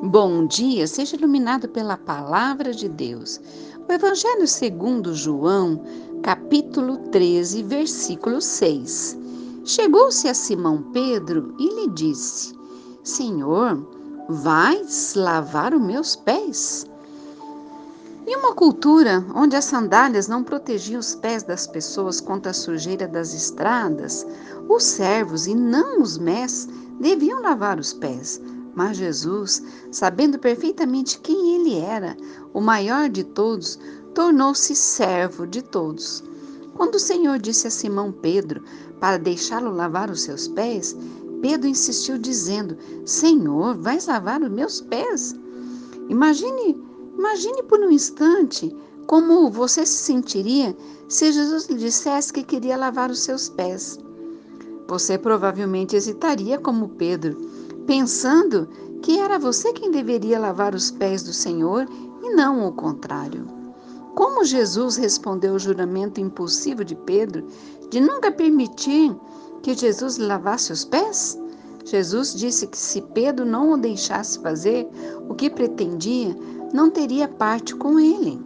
Bom dia, seja iluminado pela palavra de Deus. O Evangelho segundo João, capítulo 13, versículo 6. Chegou-se a Simão Pedro e lhe disse: Senhor, vais lavar os meus pés? Em uma cultura onde as sandálias não protegiam os pés das pessoas contra a sujeira das estradas, os servos e não os més deviam lavar os pés mas Jesus, sabendo perfeitamente quem ele era, o maior de todos, tornou-se servo de todos. Quando o Senhor disse a Simão Pedro para deixá-lo lavar os seus pés, Pedro insistiu dizendo: Senhor, vais lavar os meus pés? Imagine, imagine por um instante como você se sentiria se Jesus lhe dissesse que queria lavar os seus pés. Você provavelmente hesitaria como Pedro pensando que era você quem deveria lavar os pés do Senhor e não o contrário. Como Jesus respondeu o juramento impulsivo de Pedro de nunca permitir que Jesus lavasse os pés? Jesus disse que se Pedro não o deixasse fazer o que pretendia, não teria parte com ele.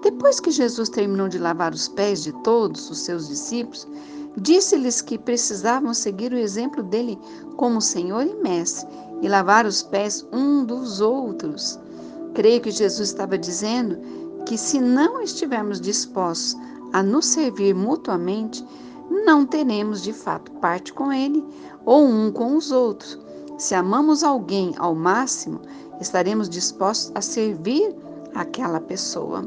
Depois que Jesus terminou de lavar os pés de todos os seus discípulos, Disse-lhes que precisavam seguir o exemplo dele como Senhor e Mestre e lavar os pés um dos outros. Creio que Jesus estava dizendo que se não estivermos dispostos a nos servir mutuamente, não teremos de fato parte com ele ou um com os outros. Se amamos alguém ao máximo, estaremos dispostos a servir aquela pessoa.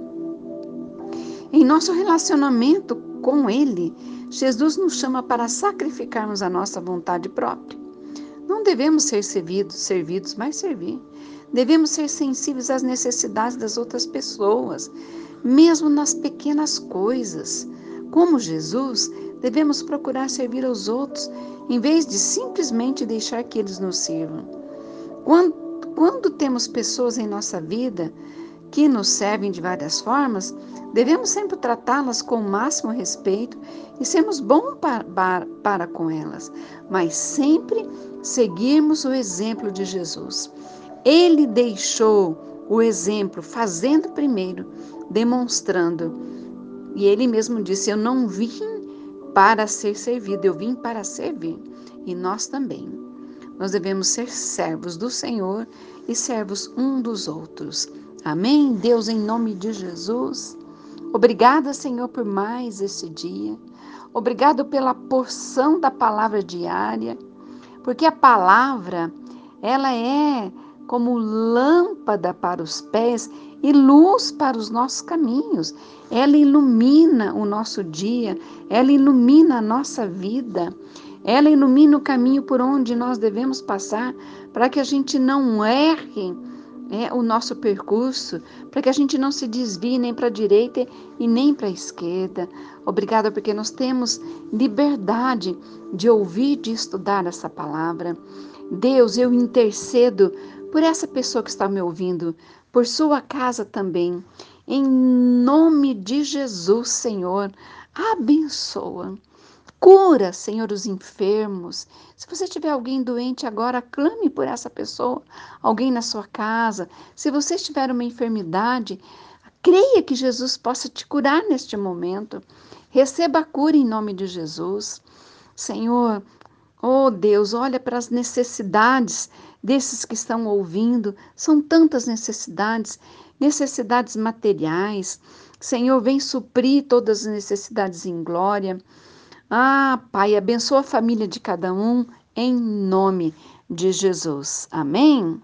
Em nosso relacionamento com Ele, Jesus nos chama para sacrificarmos a nossa vontade própria. Não devemos ser servidos, servidos, mas servir. Devemos ser sensíveis às necessidades das outras pessoas, mesmo nas pequenas coisas. Como Jesus, devemos procurar servir aos outros, em vez de simplesmente deixar que eles nos sirvam. Quando, quando temos pessoas em nossa vida que nos servem de várias formas, devemos sempre tratá-las com o máximo respeito e sermos bons para, para, com elas, mas sempre seguirmos o exemplo de Jesus. Ele deixou o exemplo, fazendo primeiro, demonstrando. E ele mesmo disse: Eu não vim para ser servido, eu vim para servir. E nós também. Nós devemos ser servos do Senhor e servos um dos outros. Amém? Deus, em nome de Jesus. Obrigada, Senhor, por mais esse dia. Obrigado pela porção da palavra diária, porque a palavra, ela é como lâmpada para os pés e luz para os nossos caminhos. Ela ilumina o nosso dia, ela ilumina a nossa vida. Ela ilumina o caminho por onde nós devemos passar para que a gente não erre é, o nosso percurso, para que a gente não se desvie nem para a direita e nem para a esquerda. Obrigada, porque nós temos liberdade de ouvir, de estudar essa palavra. Deus, eu intercedo por essa pessoa que está me ouvindo, por sua casa também. Em nome de Jesus, Senhor, abençoa. Cura, Senhor, os enfermos. Se você tiver alguém doente agora, clame por essa pessoa, alguém na sua casa. Se você tiver uma enfermidade, creia que Jesus possa te curar neste momento. Receba a cura em nome de Jesus. Senhor, oh Deus, olha para as necessidades desses que estão ouvindo. São tantas necessidades, necessidades materiais. Senhor, vem suprir todas as necessidades em glória. Ah, Pai, abençoa a família de cada um em nome de Jesus. Amém?